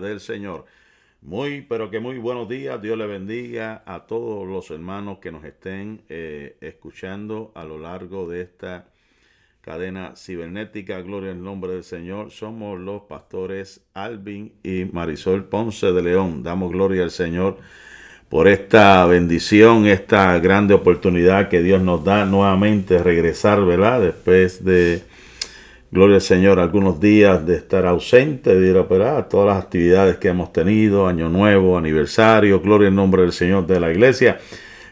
del Señor. Muy, pero que muy buenos días. Dios le bendiga a todos los hermanos que nos estén eh, escuchando a lo largo de esta cadena cibernética. Gloria al nombre del Señor. Somos los pastores Alvin y Marisol Ponce de León. Damos gloria al Señor por esta bendición, esta grande oportunidad que Dios nos da nuevamente regresar, ¿verdad? Después de Gloria al Señor, algunos días de estar ausente, de ir a operar, todas las actividades que hemos tenido, año nuevo, aniversario, gloria al nombre del Señor de la iglesia.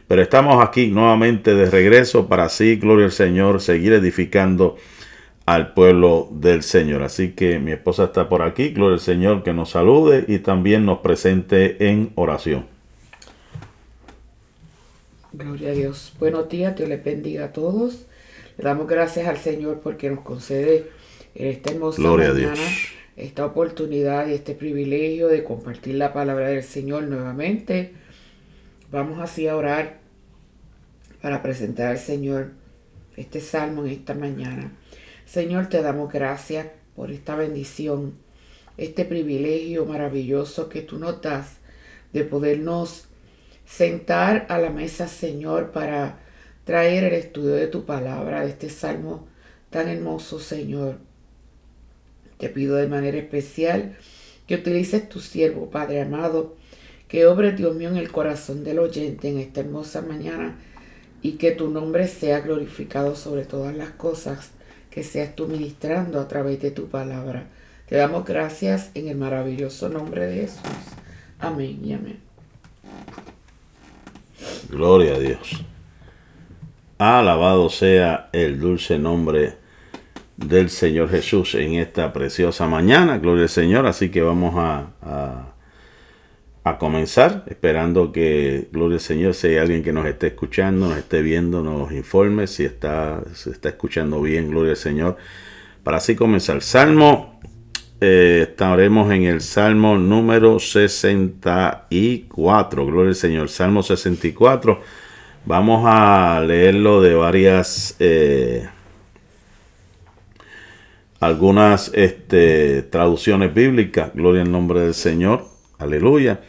Pero estamos aquí nuevamente de regreso para así, gloria al Señor, seguir edificando al pueblo del Señor. Así que mi esposa está por aquí, gloria al Señor, que nos salude y también nos presente en oración. Gloria a Dios. Buenos días, Dios les bendiga a todos. Le damos gracias al Señor porque nos concede en esta hermosa mañana esta oportunidad y este privilegio de compartir la palabra del Señor nuevamente. Vamos así a orar para presentar al Señor este salmo en esta mañana. Señor, te damos gracias por esta bendición, este privilegio maravilloso que tú nos das de podernos sentar a la mesa, Señor, para traer el estudio de tu palabra, de este salmo tan hermoso, Señor. Te pido de manera especial que utilices tu siervo, Padre amado, que obre, Dios mío, en el corazón del oyente en esta hermosa mañana y que tu nombre sea glorificado sobre todas las cosas que seas tú ministrando a través de tu palabra. Te damos gracias en el maravilloso nombre de Jesús. Amén y amén. Gloria a Dios. Alabado sea el dulce nombre del Señor Jesús en esta preciosa mañana. Gloria al Señor. Así que vamos a, a, comenzar esperando que, gloria al Señor, si hay alguien que nos esté escuchando, nos esté viendo, nos informe si está, está escuchando bien. Gloria al Señor. Para así comenzar. Salmo. Eh, estaremos en el Salmo número 64. Gloria al Señor. Salmo 64 Vamos a leerlo de varias, eh, algunas este, traducciones bíblicas. Gloria al nombre del Señor. Aleluya.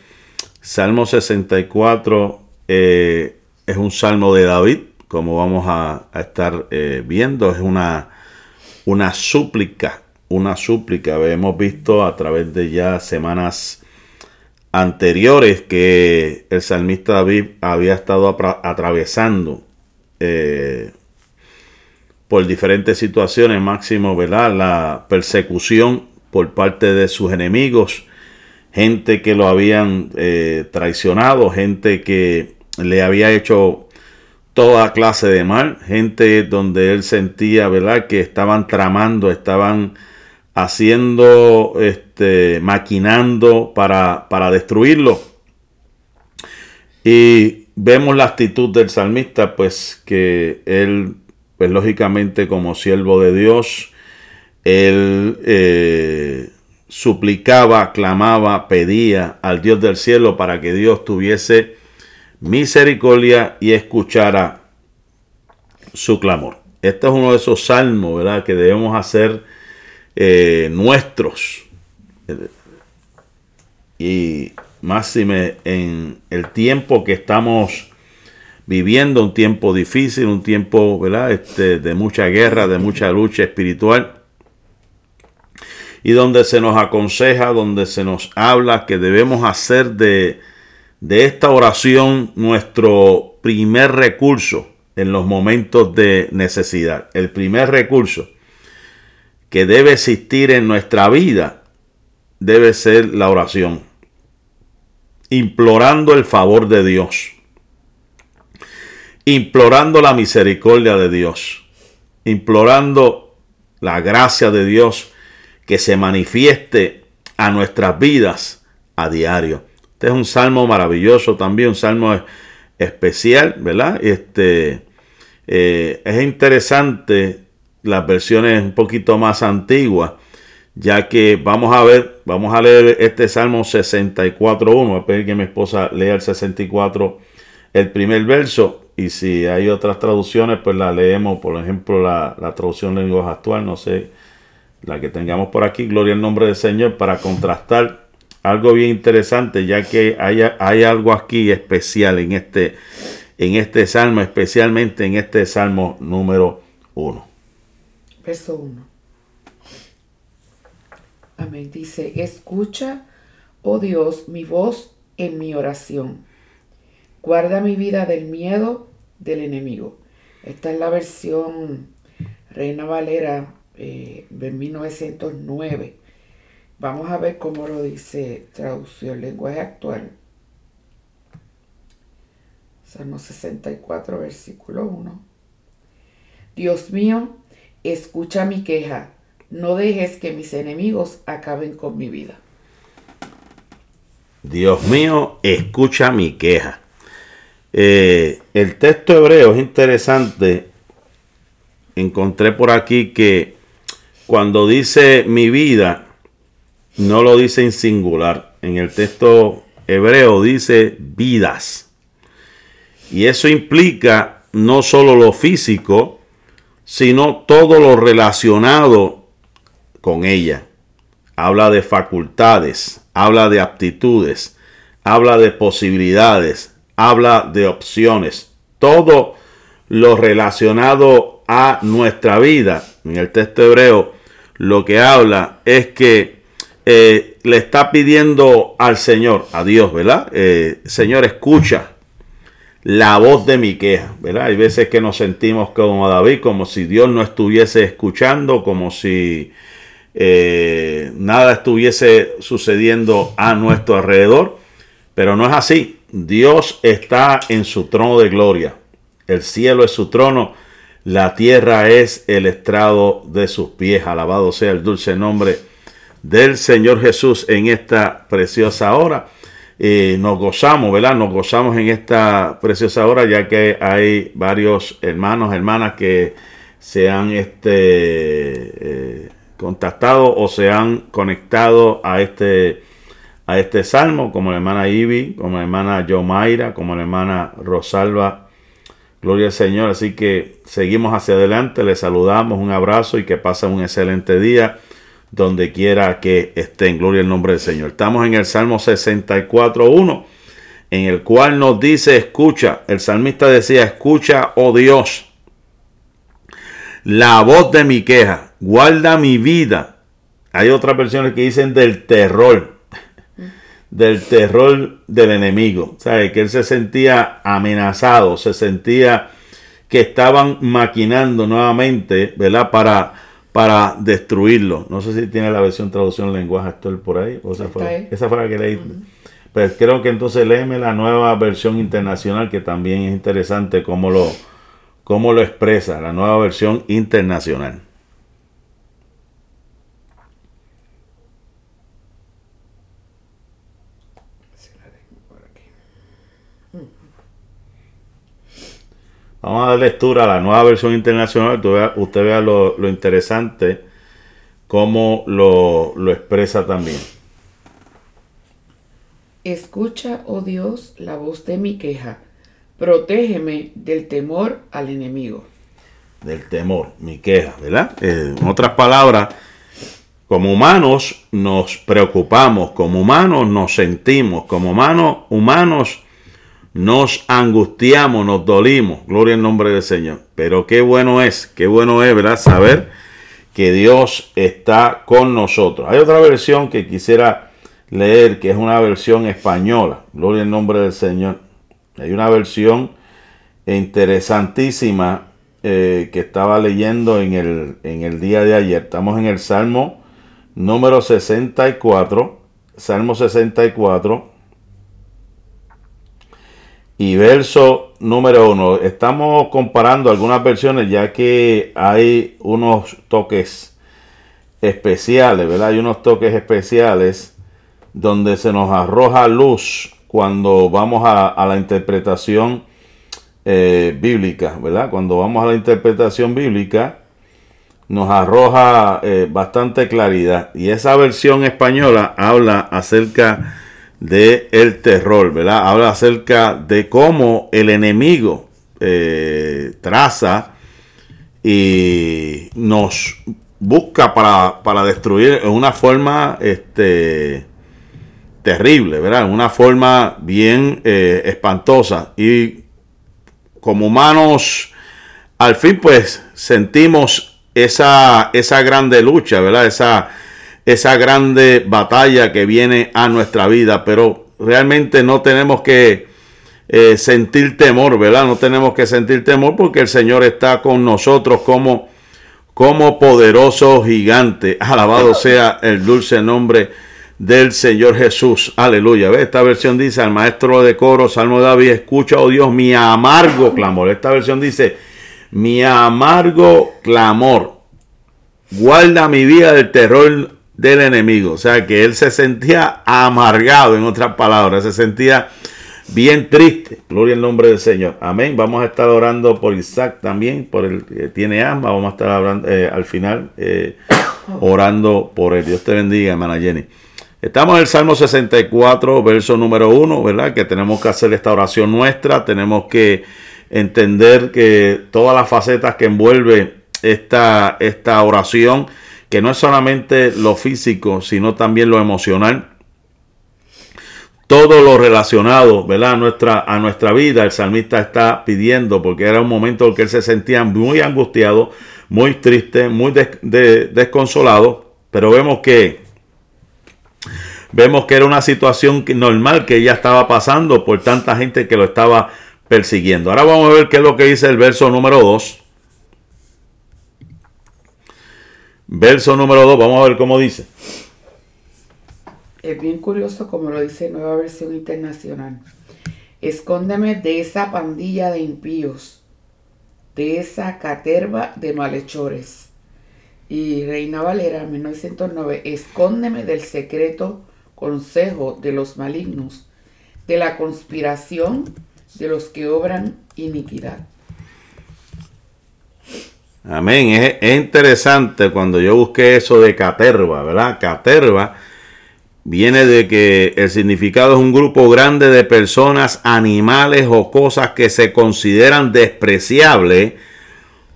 Salmo 64 eh, es un salmo de David, como vamos a, estar eh, viendo. Es una, una súplica, una súplica. Hemos visto a través de ya semanas anteriores que el salmista David había estado atravesando eh, por diferentes situaciones, máximo, ¿verdad? La persecución por parte de sus enemigos, gente que lo habían eh, traicionado, gente que le había hecho toda clase de mal, gente donde él sentía, ¿verdad? Que estaban tramando, estaban haciendo, este, maquinando para, para destruirlo. Y vemos la actitud del salmista, pues que él, pues lógicamente como siervo de Dios, él eh, suplicaba, clamaba, pedía al Dios del cielo para que Dios tuviese misericordia y escuchara su clamor. Este es uno de esos salmos, ¿verdad? Que debemos hacer eh, nuestros. Y máxime en el tiempo que estamos viviendo, un tiempo difícil, un tiempo ¿verdad? Este, de mucha guerra, de mucha lucha espiritual. Y donde se nos aconseja, donde se nos habla que debemos hacer de, de esta oración nuestro primer recurso en los momentos de necesidad. El primer recurso que debe existir en nuestra vida debe ser la oración. Implorando el favor de Dios. Implorando la misericordia de Dios. Implorando la gracia de Dios que se manifieste a nuestras vidas a diario. Este es un salmo maravilloso también, un salmo especial, ¿verdad? Este, eh, es interesante las versiones un poquito más antiguas, ya que vamos a ver, vamos a leer este Salmo 64.1, voy a pedir que mi esposa lea el 64, el primer verso, y si hay otras traducciones, pues la leemos, por ejemplo, la, traducción de lenguaje actual, no sé, la que tengamos por aquí, gloria al nombre del Señor, para contrastar algo bien interesante, ya que hay, hay algo aquí especial en este, en este salmo, especialmente en este salmo número 1. Verso 1. Amén. Dice, escucha, oh Dios, mi voz en mi oración. Guarda mi vida del miedo del enemigo. Esta es la versión Reina Valera eh, de 1909. Vamos a ver cómo lo dice traducción lenguaje actual. Salmo 64, versículo 1. Dios mío, escucha mi queja. No dejes que mis enemigos acaben con mi vida. Dios mío, escucha mi queja. Eh, el texto hebreo es interesante. Encontré por aquí que cuando dice mi vida, no lo dice en singular. En el texto hebreo dice vidas. Y eso implica no solo lo físico, sino todo lo relacionado con ella. Habla de facultades, habla de aptitudes, habla de posibilidades, habla de opciones. Todo lo relacionado a nuestra vida, en el texto hebreo, lo que habla es que eh, le está pidiendo al Señor, a Dios, ¿verdad? Eh, Señor, escucha la voz de mi queja, ¿verdad? Hay veces que nos sentimos como David, como si Dios no estuviese escuchando, como si eh, nada estuviese sucediendo a nuestro alrededor, pero no es así. Dios está en su trono de gloria. El cielo es su trono, la tierra es el estrado de sus pies. Alabado sea el dulce nombre del Señor Jesús en esta preciosa hora. Eh, nos gozamos, ¿verdad? Nos gozamos en esta preciosa hora ya que hay varios hermanos, hermanas que se han este, eh, contactado o se han conectado a este a este salmo, como la hermana Ivy, como la hermana Yomaira, como la hermana Rosalba. Gloria al Señor. Así que seguimos hacia adelante, les saludamos, un abrazo y que pasen un excelente día donde quiera que estén. Gloria al nombre del Señor. Estamos en el Salmo 64.1, en el cual nos dice, escucha, el salmista decía, escucha, oh Dios, la voz de mi queja, guarda mi vida. Hay otras versiones que dicen del terror del terror del enemigo. ¿Sabe? Que él se sentía amenazado, se sentía que estaban maquinando nuevamente, ¿verdad? Para, para destruirlo. No sé si tiene la versión traducción lenguaje actual por ahí. O esa, fue, esa fue la que leí. Pues creo que entonces léeme la nueva versión internacional, que también es interesante cómo lo, cómo lo expresa, la nueva versión internacional. Vamos a dar lectura a la nueva versión internacional. Usted vea, lo, interesante, cómo lo, lo expresa también. Escucha, oh Dios, la voz de mi queja. Protégeme del temor al enemigo. Del temor, mi queja, ¿verdad? Eh, en otras palabras, como humanos nos preocupamos, como humanos nos sentimos, como humanos, humanos nos angustiamos, nos dolimos, gloria al nombre del Señor. Pero qué bueno es, qué bueno es, ¿verdad? Saber que Dios está con nosotros. Hay otra versión que quisiera leer, que es una versión española, gloria al nombre del Señor. Hay una versión interesantísima eh, que estaba leyendo en el, en el día de ayer. Estamos en el Salmo número 64, Salmo 64 y verso número uno. Estamos comparando algunas versiones ya que hay unos toques especiales, ¿verdad? Hay unos toques especiales donde se nos arroja luz cuando vamos a, la interpretación eh, bíblica, ¿verdad? Cuando vamos a la interpretación bíblica nos arroja eh, bastante claridad. Y esa versión española habla acerca de el terror, ¿verdad? Habla acerca de cómo el enemigo eh, traza y nos busca para, destruir en una forma este, terrible, ¿verdad? Una forma bien eh, espantosa. Y como humanos, al fin pues sentimos esa, esa grande lucha, ¿verdad? Esa, esa grande batalla que viene a nuestra vida, pero realmente no tenemos que eh, sentir temor, ¿verdad? No tenemos que sentir temor porque el Señor está con nosotros como, como poderoso gigante. Alabado sea el dulce nombre del Señor Jesús. Aleluya. Esta versión dice al maestro de coro, Salmo de David, escucha, oh Dios, mi amargo clamor. Esta versión dice, mi amargo clamor. Guarda mi vida del terror del enemigo. O sea que él se sentía amargado, en otras palabras, se sentía bien triste. Gloria al nombre del Señor. Amén. Vamos a estar orando por Isaac también, por el que tiene alma. Vamos a estar hablando, eh, al final eh, orando por él. Dios te bendiga, hermana Jenny. Estamos en el Salmo 64, verso número 1, ¿verdad? Que tenemos que hacer esta oración nuestra. Tenemos que entender que todas las facetas que envuelve esta, esta oración, que no es solamente lo físico, sino también lo emocional todo lo relacionado ¿verdad? A, nuestra, a nuestra vida, el salmista está pidiendo, porque era un momento en que él se sentía muy angustiado, muy triste, muy desconsolado, pero vemos que vemos que era una situación normal que ya estaba pasando por tanta gente que lo estaba persiguiendo. Ahora vamos a ver qué es lo que dice el verso número 2. Verso número 2, vamos a ver cómo dice es bien curioso como lo dice Nueva Versión Internacional. Escóndeme de esa pandilla de impíos, de esa caterva de malhechores. Y Reina Valera, 1909, escóndeme del secreto consejo de los malignos, de la conspiración de los que obran iniquidad. Amén. Es, es interesante cuando yo busqué eso de caterva, ¿verdad? Caterva viene de que el significado es un grupo grande de personas, animales o cosas que se consideran despreciables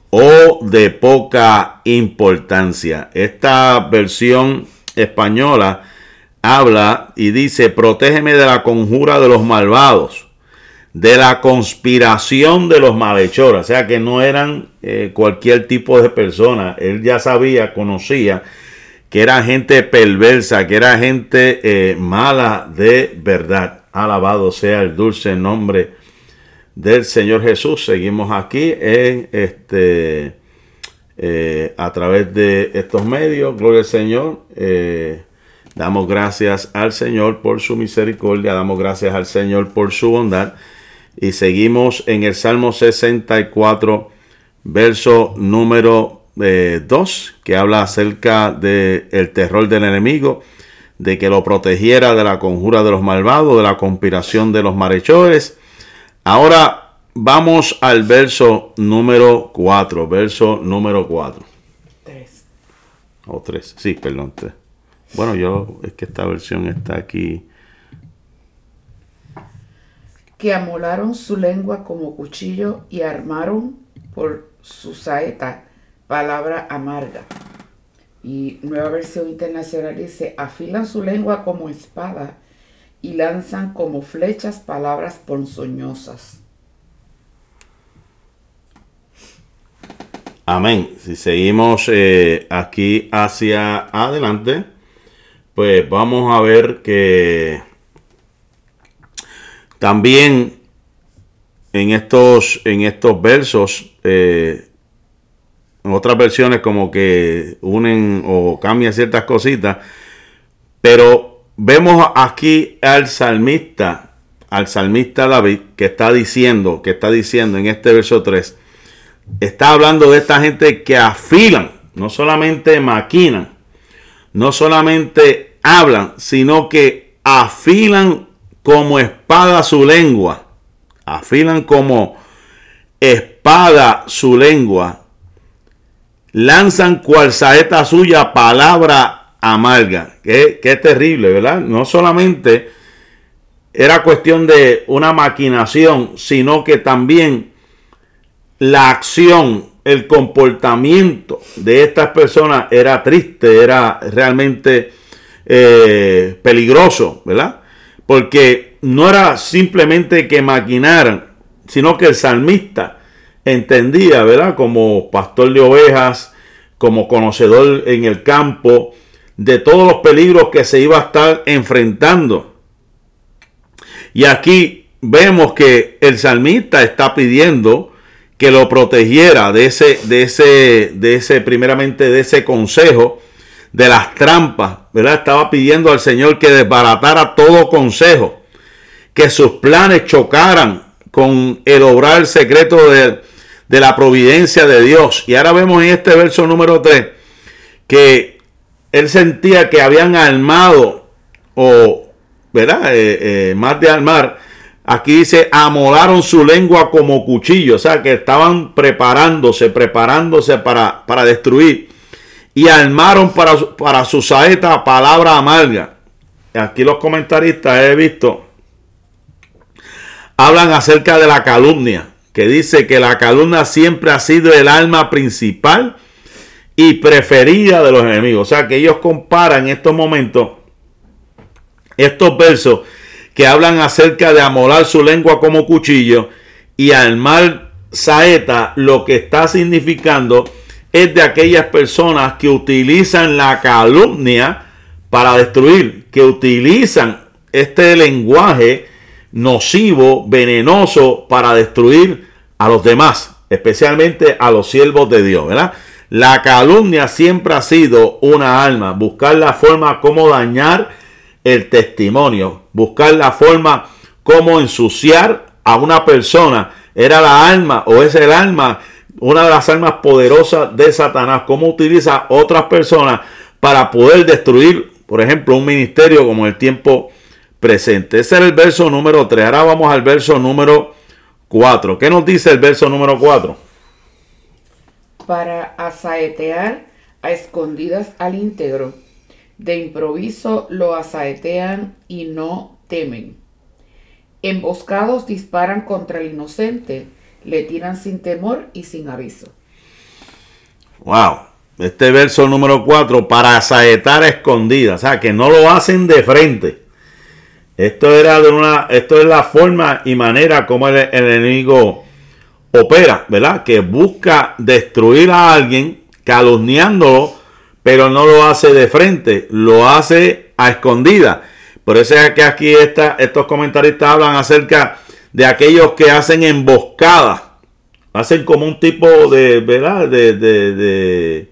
o de poca importancia. Esta versión española habla y dice, protégeme de la conjura de los malvados, de la conspiración de los malhechores, o sea que no eran eh, cualquier tipo de persona, él ya sabía, conocía que era gente perversa, que era gente eh, mala de verdad. Alabado sea el dulce nombre del Señor Jesús. Seguimos aquí en este eh, a través de estos medios. Gloria al Señor. Damos gracias al Señor por su misericordia. Damos gracias al Señor por su bondad. Y seguimos en el Salmo 64, verso número 2, que habla acerca del el terror del enemigo, de que lo protegiera de la conjura de los malvados, de la conspiración de los marechores. Ahora vamos al verso número 4, verso número 4. 3. O 3, sí, perdón. Bueno, yo es que esta versión está aquí. Que amolaron su lengua como cuchillo y armaron por su saeta palabra amarga. Y nueva versión internacional dice, afilan su lengua como espada y lanzan como flechas palabras ponzoñosas. Amén. Si seguimos eh, aquí hacia adelante, pues vamos a ver que también en estos, en estos versos eh, en otras versiones como que unen o cambian ciertas cositas. Pero vemos aquí al salmista, al salmista David, que está diciendo, que está diciendo en este verso 3, está hablando de esta gente que afilan, no solamente maquinan, no solamente hablan, sino que afilan como espada su lengua, afilan como espada su lengua lanzan cual saeta suya palabra amarga. Qué, qué terrible, ¿verdad? No solamente era cuestión de una maquinación, sino que también la acción, el comportamiento de estas personas era triste, era realmente eh, peligroso, ¿verdad? Porque no era simplemente que maquinaran, sino que el salmista entendía, ¿verdad? Como pastor de ovejas, como conocedor en el campo, de todos los peligros que se iba a estar enfrentando. Y aquí vemos que el salmista está pidiendo que lo protegiera de ese, de ese, de ese, primeramente de ese consejo, de las trampas, ¿verdad? Estaba pidiendo al Señor que desbaratara todo consejo, que sus planes chocaran con el obrar secreto de, de la providencia de Dios. Y ahora vemos en este verso número 3 que él sentía que habían armado, o, ¿verdad? Eh, eh, más de armar, aquí dice, amolaron su lengua como cuchillo, o sea, que estaban preparándose, preparándose para, para destruir. Y armaron para, para su saeta palabra amarga. Aquí los comentaristas he visto, hablan acerca de la calumnia, que dice que la calumnia siempre ha sido el alma principal y preferida de los enemigos. O sea que ellos comparan en estos momentos estos versos que hablan acerca de amolar su lengua como cuchillo y armar saeta, lo que está significando es de aquellas personas que utilizan la calumnia para destruir, que utilizan este lenguaje nocivo, venenoso para destruir a los demás, especialmente a los siervos de Dios, ¿verdad? La calumnia siempre ha sido una alma, buscar la forma como dañar el testimonio, buscar la forma como ensuciar a una persona. Era la alma o es el alma, una de las almas poderosas de Satanás, cómo utiliza otras personas para poder destruir, por ejemplo, un ministerio como el tiempo presente. Ese era el verso número 3. Ahora vamos al verso número 4. ¿Qué nos dice el verso número 4? para asaetear a escondidas al íntegro. De improviso lo asaetean y no temen. Emboscados disparan contra el inocente, le tiran sin temor y sin aviso. Wow, este verso número 4, para asaetar a escondidas, o sea, que no lo hacen de frente. Esto era de una, esto es la forma y manera como el enemigo opera, ¿verdad? Que busca destruir a alguien calumniándolo, pero no lo hace de frente, lo hace a escondida. Por eso es que aquí estos comentaristas hablan acerca de aquellos que hacen emboscadas, hacen como un tipo de, ¿verdad? De, de,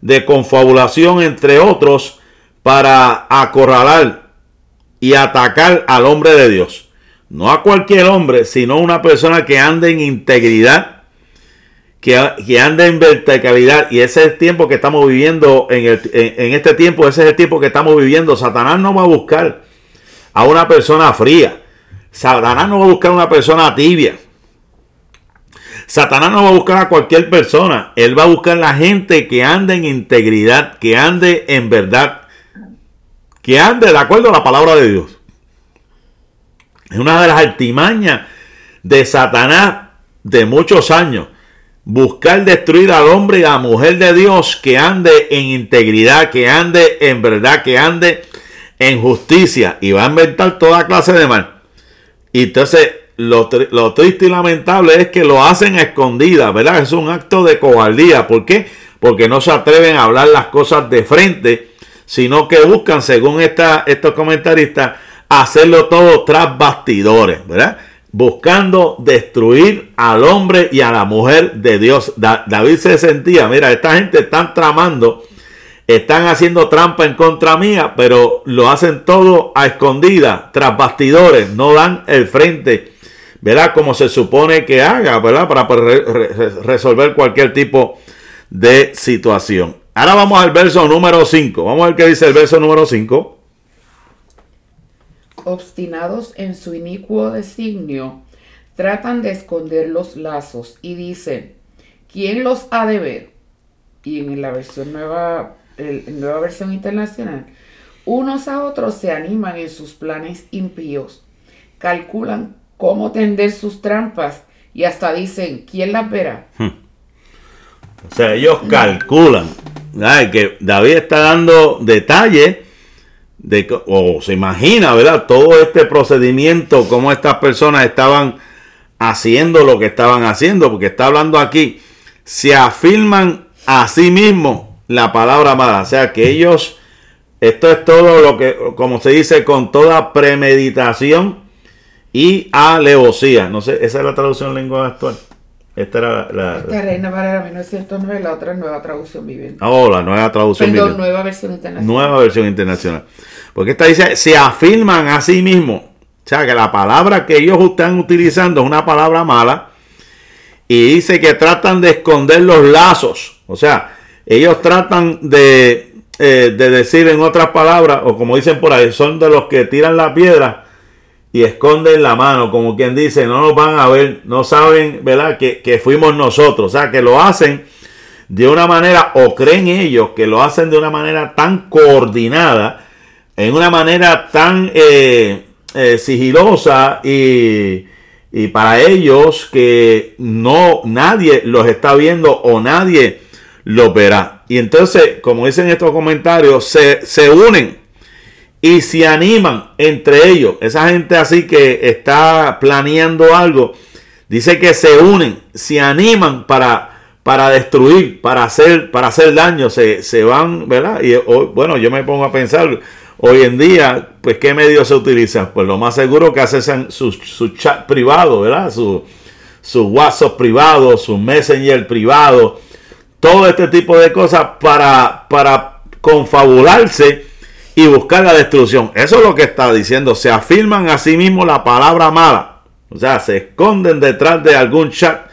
de, confabulación entre otros para acorralar y atacar al hombre de Dios. No a cualquier hombre, sino a una persona que ande en integridad, que, que ande en verticalidad. Y ese es el tiempo que estamos viviendo, en, el, en, este tiempo, ese es el tiempo que estamos viviendo. Satanás no va a buscar a una persona fría. Satanás no va a buscar a una persona tibia. Satanás no va a buscar a cualquier persona. Él va a buscar a la gente que ande en integridad, que ande en verdad, que ande de acuerdo a la palabra de Dios. Es una de las artimañas de Satanás de muchos años. Buscar destruir al hombre y a la mujer de Dios que ande en integridad, que ande en verdad, que ande en justicia. Y va a inventar toda clase de mal. Y entonces lo, triste y lamentable es que lo hacen a escondidas, ¿verdad? Es un acto de cobardía. ¿Por qué? Porque no se atreven a hablar las cosas de frente, sino que buscan, según esta, estos comentaristas, hacerlo todo tras bastidores, ¿verdad? Buscando destruir al hombre y a la mujer de Dios. David se sentía, mira, esta gente están tramando, están haciendo trampa en contra mía, pero lo hacen todo a escondida, tras bastidores, no dan el frente, ¿verdad? Como se supone que haga, ¿verdad? Para resolver cualquier tipo de situación. Ahora vamos al verso número 5. Vamos a ver qué dice el verso número 5 obstinados en su inicuo designio, tratan de esconder los lazos y dicen, ¿quién los ha de ver? Y en la versión nueva, nueva versión internacional, unos a otros se animan en sus planes impíos, calculan cómo tender sus trampas y hasta dicen, ¿quién las verá? Hmm. O sea, ellos calculan. que David está dando detalles de, o se imagina, ¿verdad? Todo este procedimiento, cómo estas personas estaban haciendo lo que estaban haciendo, porque está hablando aquí, se afirman a sí mismos la palabra mala, o sea que ellos, esto es todo lo que, como se dice, con toda premeditación y alevosía, no sé, esa es la traducción en lengua actual. Esta era la. Esta Reina Valera 1909, la otra nueva traducción viviente. Oh, la nueva traducción Perdón, nueva versión internacional. Nueva versión internacional. Porque esta dice, se afirman a sí mismos. O sea, que la palabra que ellos están utilizando es una palabra mala. Y dice que tratan de esconder los lazos. O sea, ellos tratan de, eh, de decir en otras palabras, o como dicen por ahí, son de los que tiran la piedra y esconden la mano, como quien dice, no nos van a ver, no saben, ¿verdad? Que, que, fuimos nosotros. O sea, que lo hacen de una manera, o creen ellos que lo hacen de una manera tan coordinada, en una manera tan eh, eh, sigilosa y, y, para ellos que no nadie los está viendo o nadie los verá. Y entonces, como dicen estos comentarios, se, se unen y se animan entre ellos. Esa gente así que está planeando algo, dice que se unen, se animan para, para destruir, para hacer, para hacer daño, se, se van, ¿verdad? Y bueno, yo me pongo a pensar, hoy en día, pues qué medios se utilizan. Pues lo más seguro que hacen sus su chat privado, ¿verdad? Su, su WhatsApp privado, su Messenger privado, todo este tipo de cosas para, para confabularse y buscar la destrucción. Eso es lo que está diciendo. Se afirman a sí mismos la palabra mala. O sea, se esconden detrás de algún chat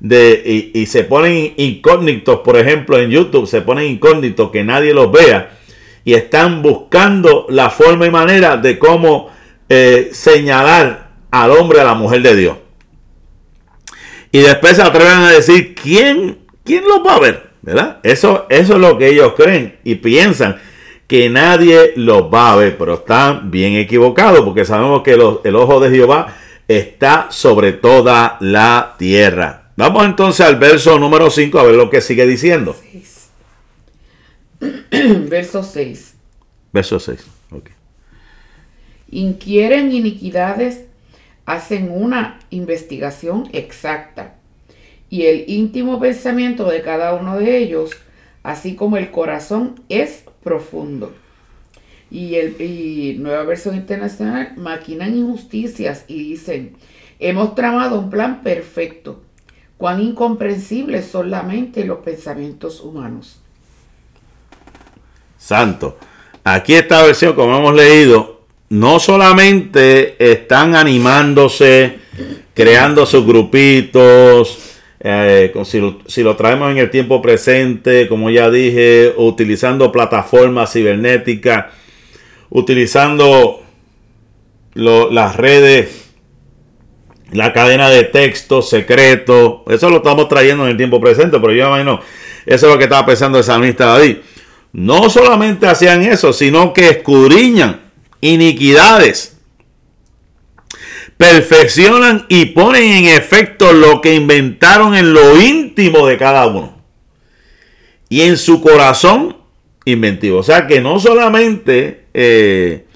de, y, se ponen incógnitos, por ejemplo, en YouTube, se ponen incógnitos que nadie los vea y están buscando la forma y manera de cómo eh, señalar al hombre, a la mujer de Dios. Y después se atreven a decir, ¿quién, quién los va a ver? ¿Verdad? Eso, eso es lo que ellos creen y piensan que nadie los va a ver, pero están bien equivocados porque sabemos que el ojo de Jehová está sobre toda la tierra. Vamos entonces al verso número 5 a ver lo que sigue diciendo. Verso 6. Verso 6. Inquieren iniquidades, hacen una investigación exacta y el íntimo pensamiento de cada uno de ellos, así como el corazón, es profundo. Y, el, Nueva Versión Internacional maquinan injusticias y dicen, hemos tramado un plan perfecto. Cuán incomprensibles son la mente y los pensamientos humanos. Santo. Aquí esta versión, como hemos leído, no solamente están animándose, creando sus grupitos, eh, si, lo, traemos en el tiempo presente, como ya dije, utilizando plataformas cibernéticas, utilizando las redes, la cadena de texto secreto, eso lo estamos trayendo en el tiempo presente, pero yo imagino, eso es lo que estaba pensando el salmista David. No solamente hacían eso, sino que escudriñan iniquidades perfeccionan y ponen en efecto lo que inventaron en lo íntimo de cada uno. Y en su corazón inventivo. O sea que no solamente eh,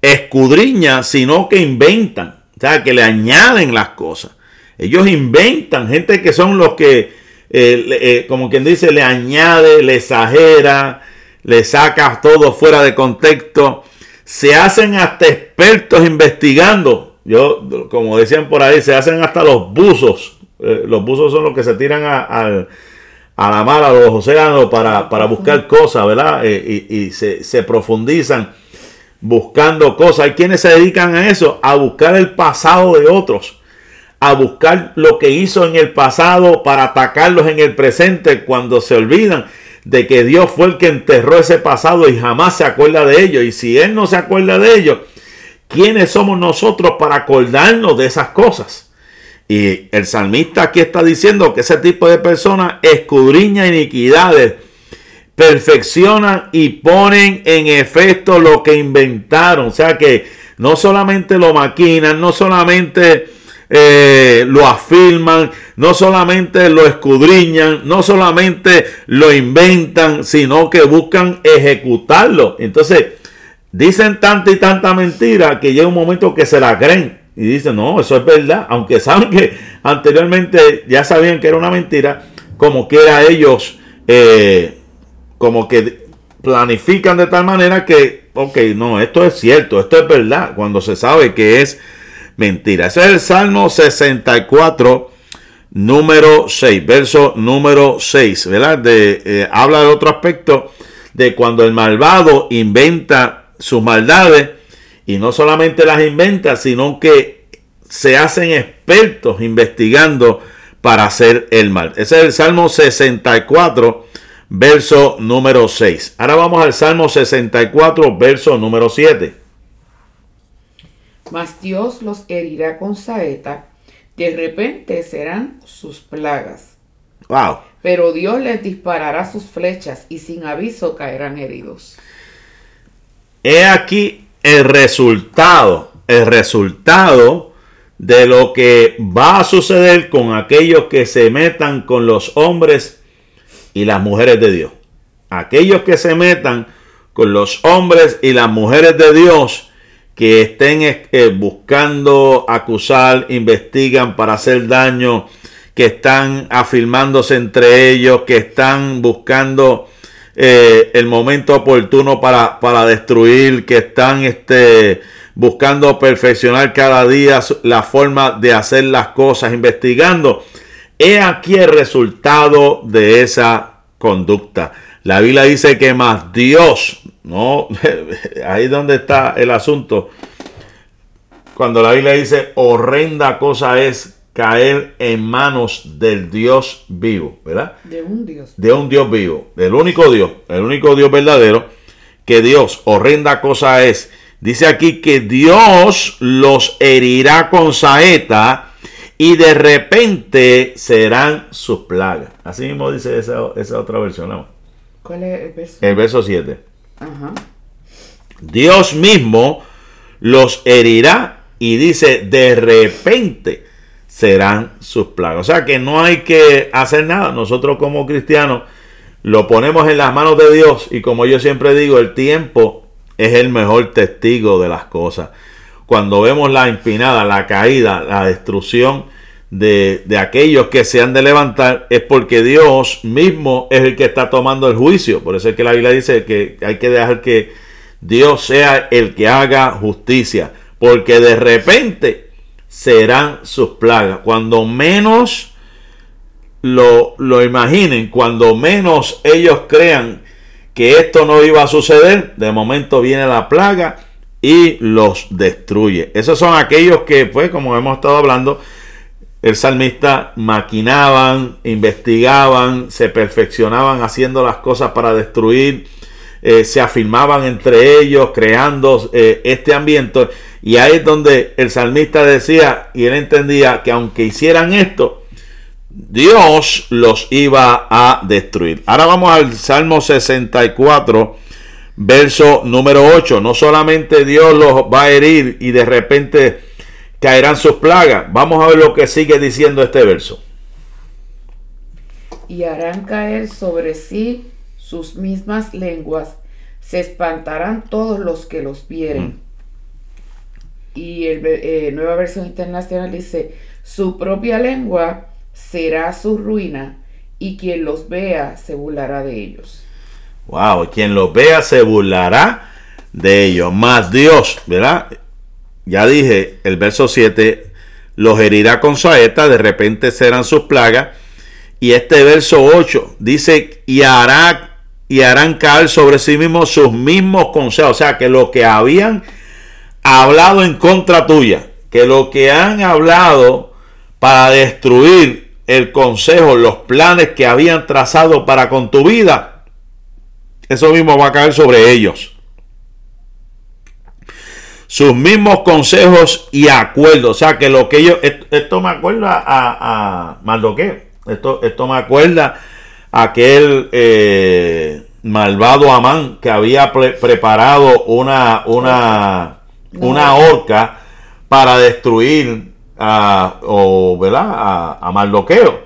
escudriñan, sino que inventan. O sea, que le añaden las cosas. Ellos inventan, gente que son los que, eh, eh, como quien dice, le añade, le exagera, le saca todo fuera de contexto. Se hacen hasta expertos investigando yo, como decían por ahí, se hacen hasta los buzos. Eh, los buzos son los que se tiran a, la mar, a los océanos, para, buscar cosas, ¿verdad? Eh, y, se, se, profundizan buscando cosas. Hay quienes se dedican a eso, a buscar el pasado de otros, a buscar lo que hizo en el pasado para atacarlos en el presente cuando se olvidan de que Dios fue el que enterró ese pasado y jamás se acuerda de ello. Y si Él no se acuerda de ello, ¿Quiénes somos nosotros para acordarnos de esas cosas? Y el salmista aquí está diciendo que ese tipo de personas escudriña iniquidades, perfeccionan y ponen en efecto lo que inventaron. O sea que no solamente lo maquinan, no solamente eh, lo afirman, no solamente lo escudriñan, no solamente lo inventan, sino que buscan ejecutarlo. Entonces, dicen tanta y tanta mentira que llega un momento que se la creen y dicen, no, eso es verdad, aunque saben que anteriormente ya sabían que era una mentira, como que era ellos, eh, como que planifican de tal manera que, ok, no, esto es cierto, esto es verdad, cuando se sabe que es mentira. Ese es el Salmo 64, número 6, verso número 6, ¿verdad? De, eh, habla de otro aspecto de cuando el malvado inventa sus maldades y no solamente las inventa, sino que se hacen expertos investigando para hacer el mal. Ese es el Salmo 64, verso número 6. Ahora vamos al Salmo 64, verso número 7. Mas Dios los herirá con saeta, de repente serán sus plagas. Wow. Pero Dios les disparará sus flechas y sin aviso caerán heridos. He aquí el resultado, el resultado de lo que va a suceder con aquellos que se metan con los hombres y las mujeres de Dios. Aquellos que se metan con los hombres y las mujeres de Dios que estén eh, buscando acusar, investigan para hacer daño, que están afirmándose entre ellos, que están buscando eh, el momento oportuno para, para, destruir, que están este, buscando perfeccionar cada día la forma de hacer las cosas, investigando. He aquí el resultado de esa conducta. La Biblia dice que más Dios, no, ahí donde está el asunto. Cuando la Biblia dice horrenda cosa es caer en manos del Dios vivo, ¿verdad? De un Dios. De un Dios vivo, del único Dios, el único Dios verdadero, que Dios, horrenda cosa es. Dice aquí que Dios los herirá con saeta y de repente serán sus plagas. Así mismo dice esa, otra versión. ¿Cuál es el verso? El verso 7. Ajá. Dios mismo los herirá y dice de repente serán sus plagas. O sea que no hay que hacer nada. Nosotros como cristianos lo ponemos en las manos de Dios y como yo siempre digo, el tiempo es el mejor testigo de las cosas. Cuando vemos la empinada, la caída, la destrucción de, de aquellos que se han de levantar, es porque Dios mismo es el que está tomando el juicio. Por eso es que la Biblia dice que hay que dejar que Dios sea el que haga justicia. Porque de repente serán sus plagas. Cuando menos lo, lo imaginen, cuando menos ellos crean que esto no iba a suceder, de momento viene la plaga y los destruye. Esos son aquellos que, pues, como hemos estado hablando, el salmista maquinaban, investigaban, se perfeccionaban haciendo las cosas para destruir, eh, se afirmaban entre ellos, creando eh, este ambiente. Y ahí es donde el salmista decía y él entendía que aunque hicieran esto, Dios los iba a destruir. Ahora vamos al Salmo 64, verso número 8. No solamente Dios los va a herir y de repente caerán sus plagas. Vamos a ver lo que sigue diciendo este verso. Y harán caer sobre sí sus mismas lenguas. Se espantarán todos los que los vieren. Mm y el eh, nueva versión internacional dice, su propia lengua será su ruina y quien los vea se burlará de ellos. Wow, quien los vea se burlará de ellos. Más Dios, ¿verdad? Ya dije, el verso 7, los herirá con saeta, de repente serán sus plagas. Y este verso 8 dice, y hará y harán caer sobre sí mismos sus mismos consejos. O sea, que lo que habían hablado en contra tuya, que lo que han hablado para destruir el consejo, los planes que habían trazado para con tu vida, eso mismo va a caer sobre ellos. Sus mismos consejos y acuerdos. O sea, que lo que ellos. Esto, me acuerda a, a Maldoqueo. Esto, esto me acuerda aquel eh, malvado Amán que había preparado una, una una horca para destruir a, o, ¿verdad? a, Mardoqueo.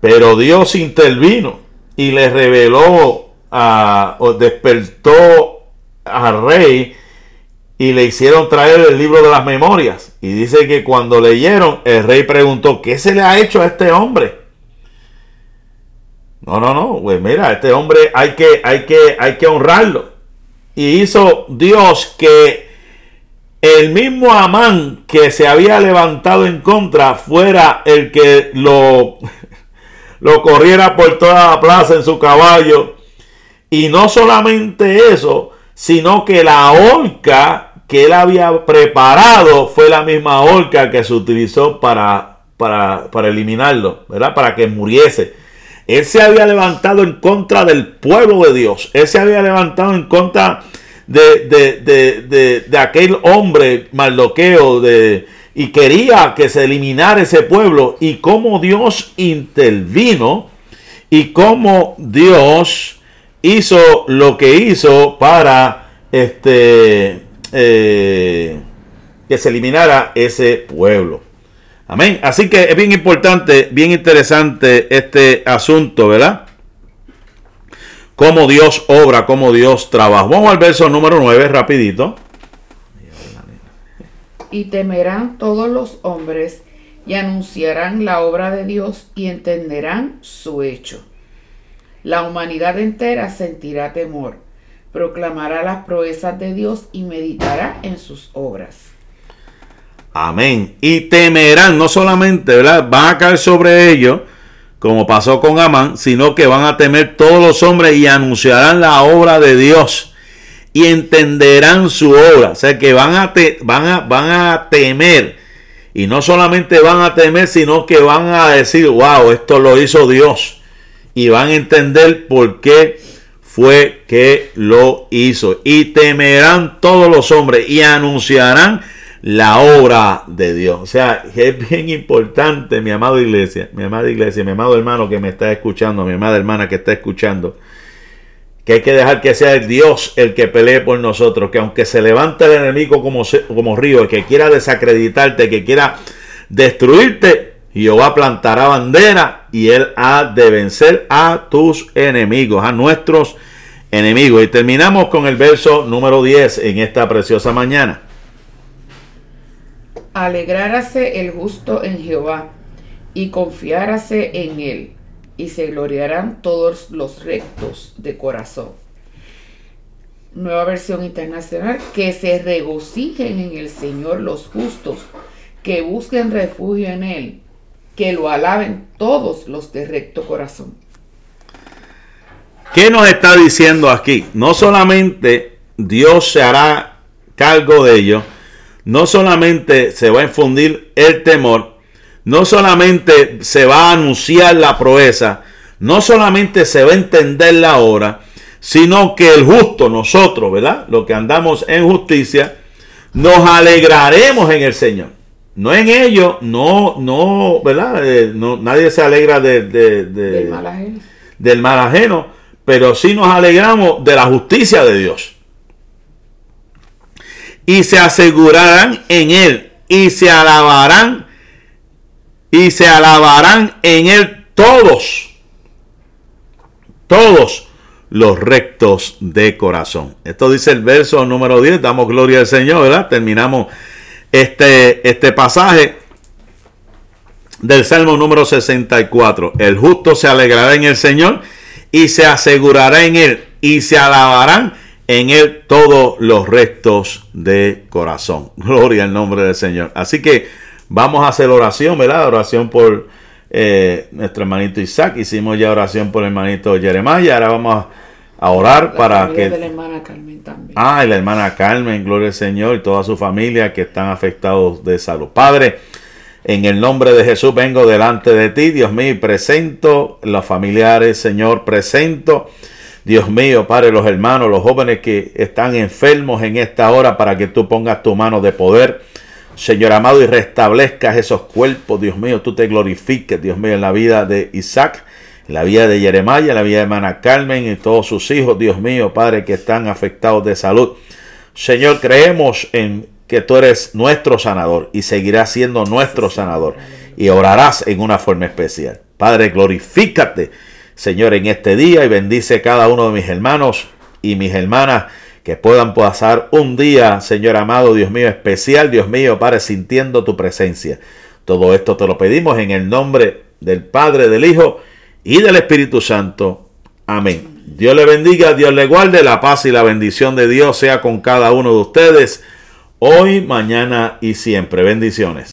Pero Dios intervino y le reveló, a, o despertó al rey y le hicieron traer el libro de las memorias. Y dice que cuando leyeron, el rey preguntó, ¿qué se le ha hecho a este hombre? No, no, no, pues mira, este hombre hay que, hay que, hay que honrarlo. Y hizo Dios que el mismo Amán que se había levantado en contra fuera el que lo, lo corriera por toda la plaza en su caballo. Y no solamente eso, sino que la horca que él había preparado fue la misma horca que se utilizó para, para, para eliminarlo, ¿verdad? Para que muriese. Él se había levantado en contra del pueblo de Dios. Él se había levantado en contra de, de, aquel hombre maldoqueo de, y quería que se eliminara ese pueblo. Y cómo Dios intervino y cómo Dios hizo lo que hizo para este, eh, que se eliminara ese pueblo. Amén. Así que es bien importante, bien interesante este asunto, ¿verdad? Cómo Dios obra, cómo Dios trabaja. Vamos al verso número 9, rapidito. Y temerán todos los hombres y anunciarán la obra de Dios y entenderán su hecho. La humanidad entera sentirá temor, proclamará las proezas de Dios y meditará en sus obras. Amén. Y temerán, no solamente, ¿verdad? Van a caer sobre ellos, como pasó con Amán, sino que van a temer todos los hombres y anunciarán la obra de Dios y entenderán su obra. O sea que van a, van a, van a temer. Y no solamente van a temer, sino que van a decir, wow, esto lo hizo Dios. Y van a entender por qué fue que lo hizo. Y temerán todos los hombres y anunciarán la obra de Dios. O sea, es bien importante, mi amado iglesia, mi amada iglesia, mi amado hermano que me está escuchando, mi amada hermana que está escuchando, que hay que dejar que sea el Dios el que pelee por nosotros, que aunque se levante el enemigo como, como río, que quiera desacreditarte, que quiera destruirte, Jehová plantará bandera y él ha de vencer a tus enemigos, a nuestros enemigos. Y terminamos con el verso número 10 en esta preciosa mañana. Alegrárase el justo en Jehová y confiárase en él, y se gloriarán todos los rectos de corazón. Nueva versión internacional, que se regocijen en el Señor los justos, que busquen refugio en él, que lo alaben todos los de recto corazón. ¿Qué nos está diciendo aquí? No solamente Dios se hará cargo de ello, no solamente se va a infundir el temor, no solamente se va a anunciar la proeza, no solamente se va a entender la obra, sino que el justo, nosotros, ¿verdad? Lo que andamos en justicia, nos alegraremos en el Señor. No en ello, no, no, ¿verdad? Eh, no, nadie se alegra de, del, mal ajeno. del mal ajeno, pero sí nos alegramos de la justicia de Dios y se asegurarán en él y se alabarán y se alabarán en él todos, todos los rectos de corazón. Esto dice el verso número 10, damos gloria al Señor, ¿verdad? Terminamos este, este pasaje del Salmo número 64. El justo se alegrará en el Señor y se asegurará en él y se alabarán en él todos los restos de corazón. Gloria al nombre del Señor. Así que vamos a hacer oración, ¿verdad? Oración por eh, nuestro hermanito Isaac. Hicimos ya oración por el hermanito Jeremiah. Ahora vamos a orar para que... De la hermana Carmen también. Ah, y la hermana Carmen, gloria al Señor, y toda su familia que están afectados de salud. Padre, en el nombre de Jesús vengo delante de ti, Dios mío, y presento los familiares, Señor, presento Dios mío, Padre, los hermanos, los jóvenes que están enfermos en esta hora para que tú pongas tu mano de poder. Señor amado, y restablezcas esos cuerpos, Dios mío, tú te glorifiques, Dios mío, en la vida de Isaac, en la vida de Jeremiah, en la vida de hermana Carmen y todos sus hijos, Dios mío, Padre, que están afectados de salud. Señor, creemos en que tú eres nuestro sanador y seguirás siendo nuestro sanador y orarás en una forma especial. Padre, glorifícate Señor, en este día y bendice cada uno de mis hermanos y mis hermanas que puedan pasar un día, Señor amado, Dios mío, especial, Dios mío, Padre, sintiendo tu presencia. Todo esto te lo pedimos en el nombre del Padre, del Hijo y del Espíritu Santo. Amén. Dios le bendiga, Dios le guarde, la paz y la bendición de Dios sea con cada uno de ustedes, hoy, mañana y siempre. Bendiciones.